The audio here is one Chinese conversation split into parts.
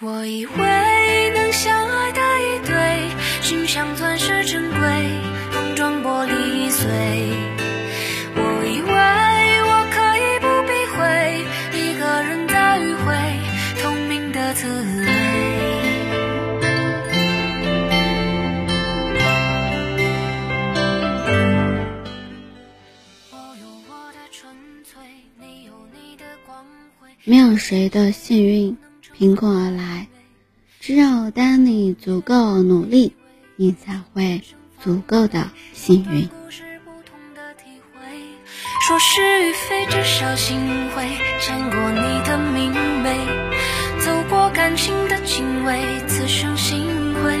我以为能相爱的一对，心像钻石珍贵，碰撞玻璃碎。我以为我可以不避讳，一个人在迂回，透明的滋味。我有我的纯粹，你有你的光辉。没有谁的幸运凭空而来，只有当你足够努力，你才会足够的幸运。故事不同的体会，说是与非，至少心会见过你的明媚，走过感情的敬畏，此生心会，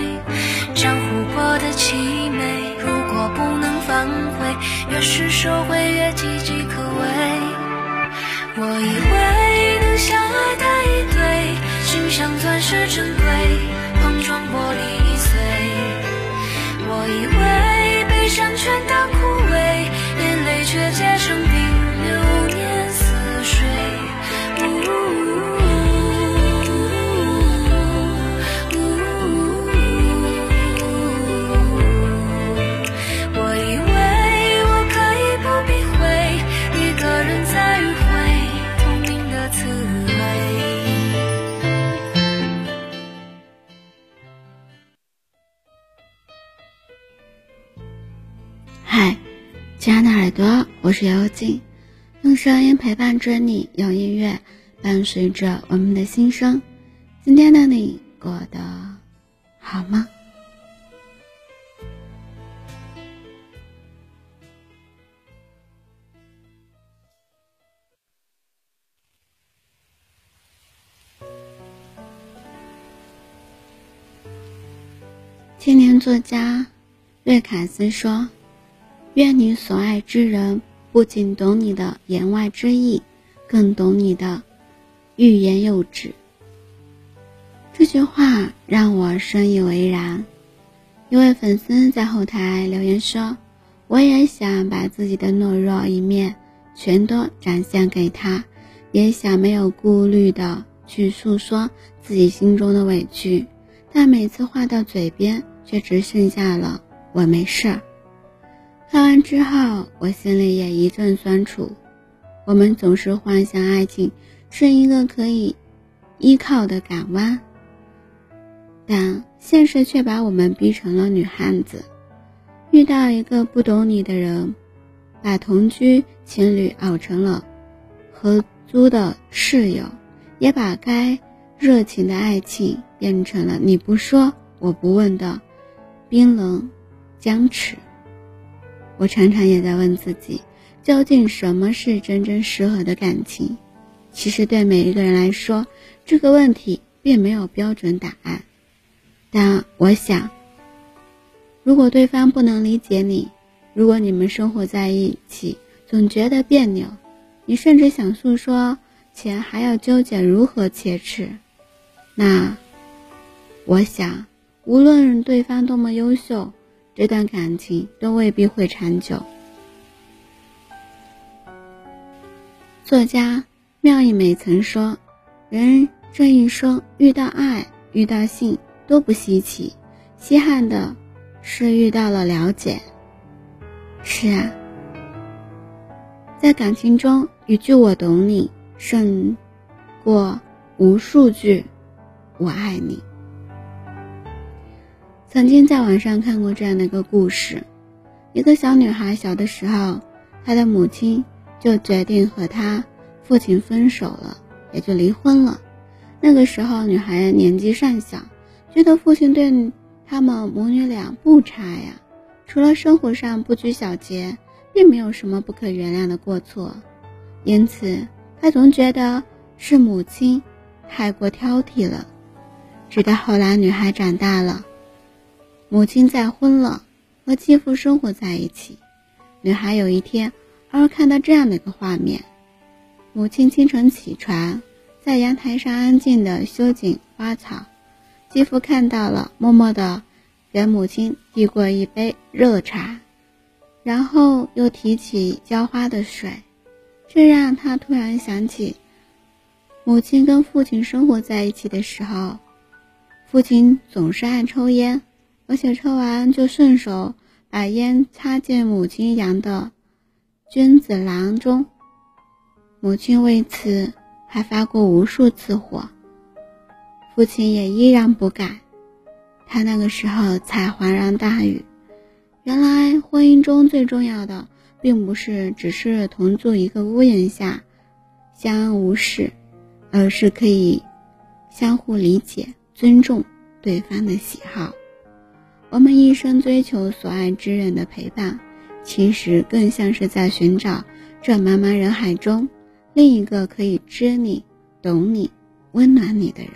江湖过的凄美，如果不能反悔，越是收回越岌岌可危。我以像钻石珍贵，碰撞玻璃碎。我以为悲伤全当是幽静，用声音陪伴着你，用音乐伴随着我们的心声。今天的你过得好吗？青年作家瑞卡斯说。愿你所爱之人不仅懂你的言外之意，更懂你的欲言又止。这句话让我深以为然。一位粉丝在后台留言说：“我也想把自己的懦弱一面全都展现给他，也想没有顾虑的去诉说自己心中的委屈，但每次话到嘴边，却只剩下了我没事儿。”看完之后，我心里也一阵酸楚。我们总是幻想爱情是一个可以依靠的港湾，但现实却把我们逼成了女汉子。遇到一个不懂你的人，把同居情侣熬成了合租的室友，也把该热情的爱情变成了你不说我不问的冰冷僵持。我常常也在问自己，究竟什么是真正适合的感情？其实对每一个人来说，这个问题并没有标准答案。但我想，如果对方不能理解你，如果你们生活在一起总觉得别扭，你甚至想诉说，且还要纠结如何切齿，那，我想，无论对方多么优秀。这段感情都未必会长久。作家妙一美曾说：“人这一生遇到爱、遇到性都不稀奇，稀罕的是遇到了了解。”是啊，在感情中，一句“我懂你”胜过无数句“我爱你”。曾经在网上看过这样的一个故事：一个小女孩小的时候，她的母亲就决定和她父亲分手了，也就离婚了。那个时候，女孩年纪尚小，觉得父亲对他们母女俩不差呀，除了生活上不拘小节，并没有什么不可原谅的过错。因此，她总觉得是母亲太过挑剔了。直到后来，女孩长大了。母亲再婚了，和继父生活在一起。女孩有一天，偶尔看到这样的一个画面：母亲清晨起床，在阳台上安静地修剪花草。继父看到了，默默地给母亲递过一杯热茶，然后又提起浇花的水。这让他突然想起，母亲跟父亲生活在一起的时候，父亲总是爱抽烟，而且抽完就顺手把烟插进母亲养的君子兰中。母亲为此还发过无数次火，父亲也依然不改。他那个时候才恍然大悟，原来婚姻中最重要的，并不是只是同住一个屋檐下相安无事，而是可以相互理解、尊重对方的喜好。我们一生追求所爱之人的陪伴，其实更像是在寻找这茫茫人海中。另一个可以知你、懂你、温暖你的人。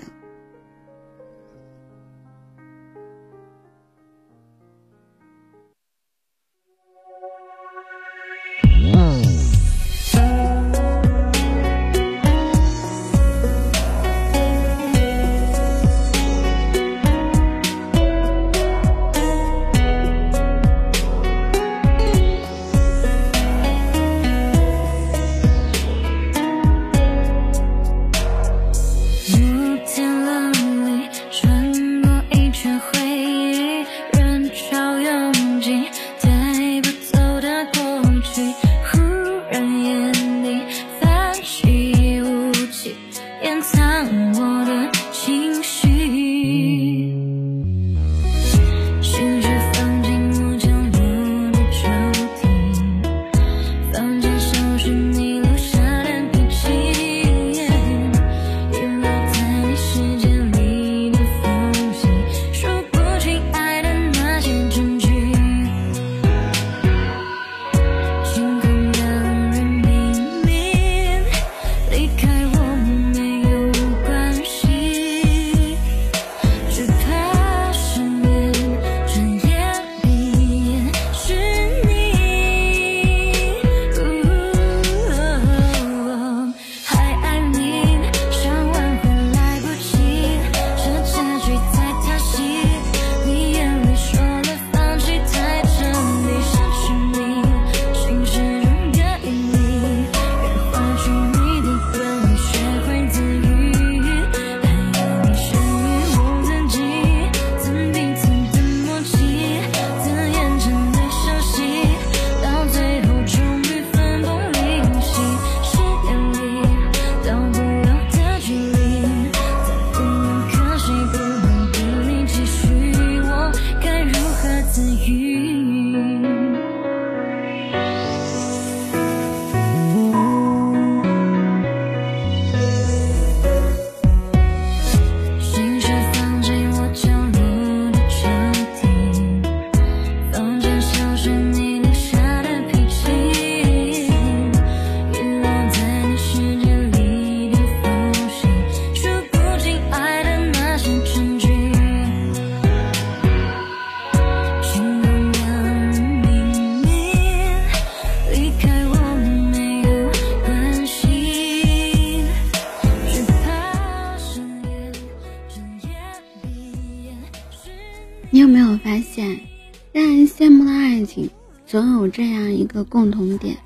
总有这样一个共同点，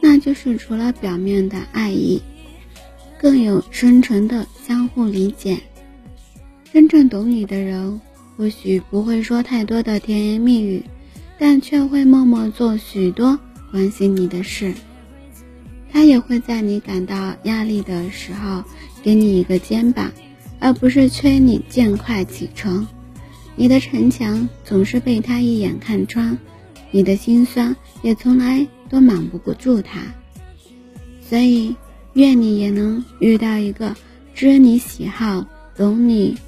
那就是除了表面的爱意，更有深沉的相互理解。真正懂你的人，或许不会说太多的甜言蜜语，但却会默默做许多关心你的事。他也会在你感到压力的时候，给你一个肩膀，而不是催你尽快启程。你的城墙总是被他一眼看穿，你的心酸也从来都瞒不过住他。所以，愿你也能遇到一个知你喜好、懂你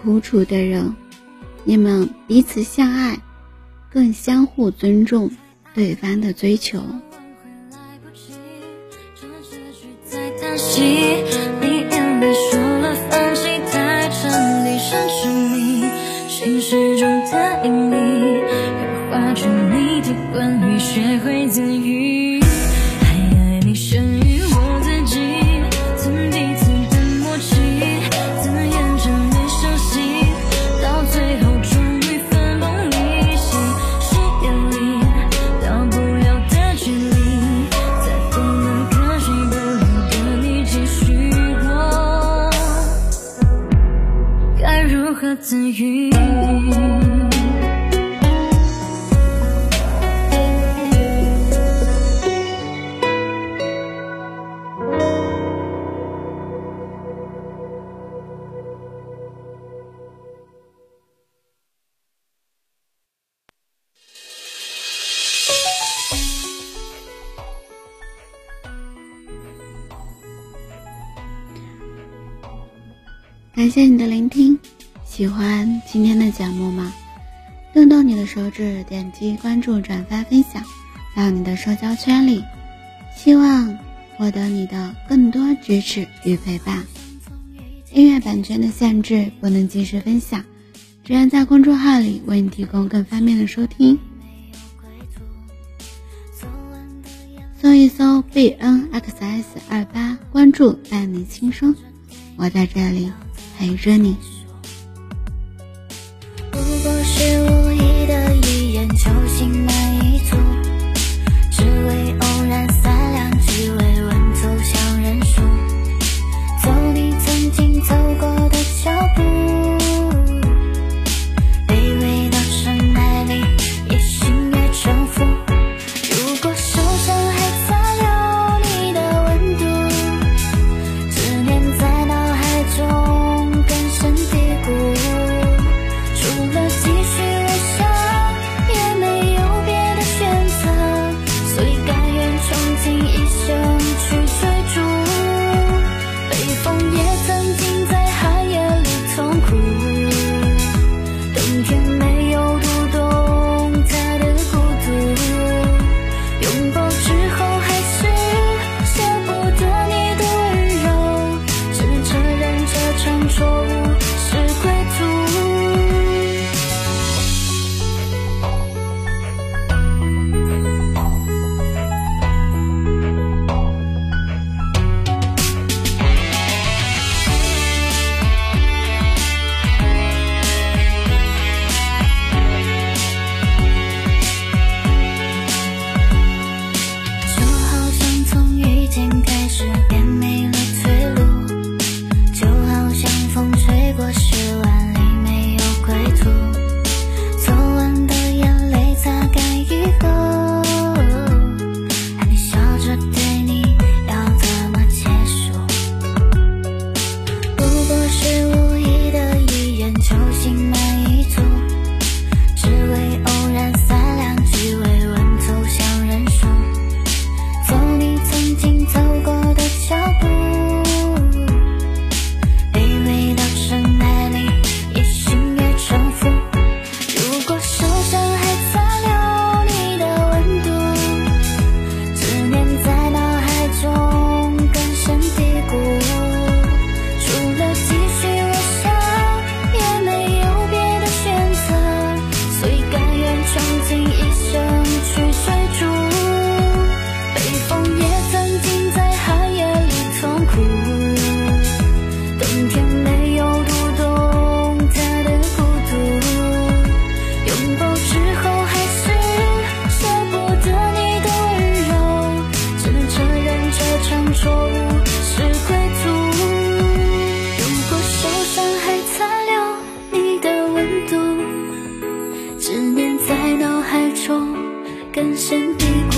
苦楚的人，你们彼此相爱，更相互尊重对方的追求。学会自愈。感谢你的聆听，喜欢今天的节目吗？动动你的手指，点击关注、转发、分享到你的社交圈里，希望获得你的更多支持与陪伴。音乐版权的限制，不能及时分享，只愿在公众号里为你提供更方便的收听。搜一搜 b n x s 二八，关注伴你轻松，我在这里。陪着你。错误。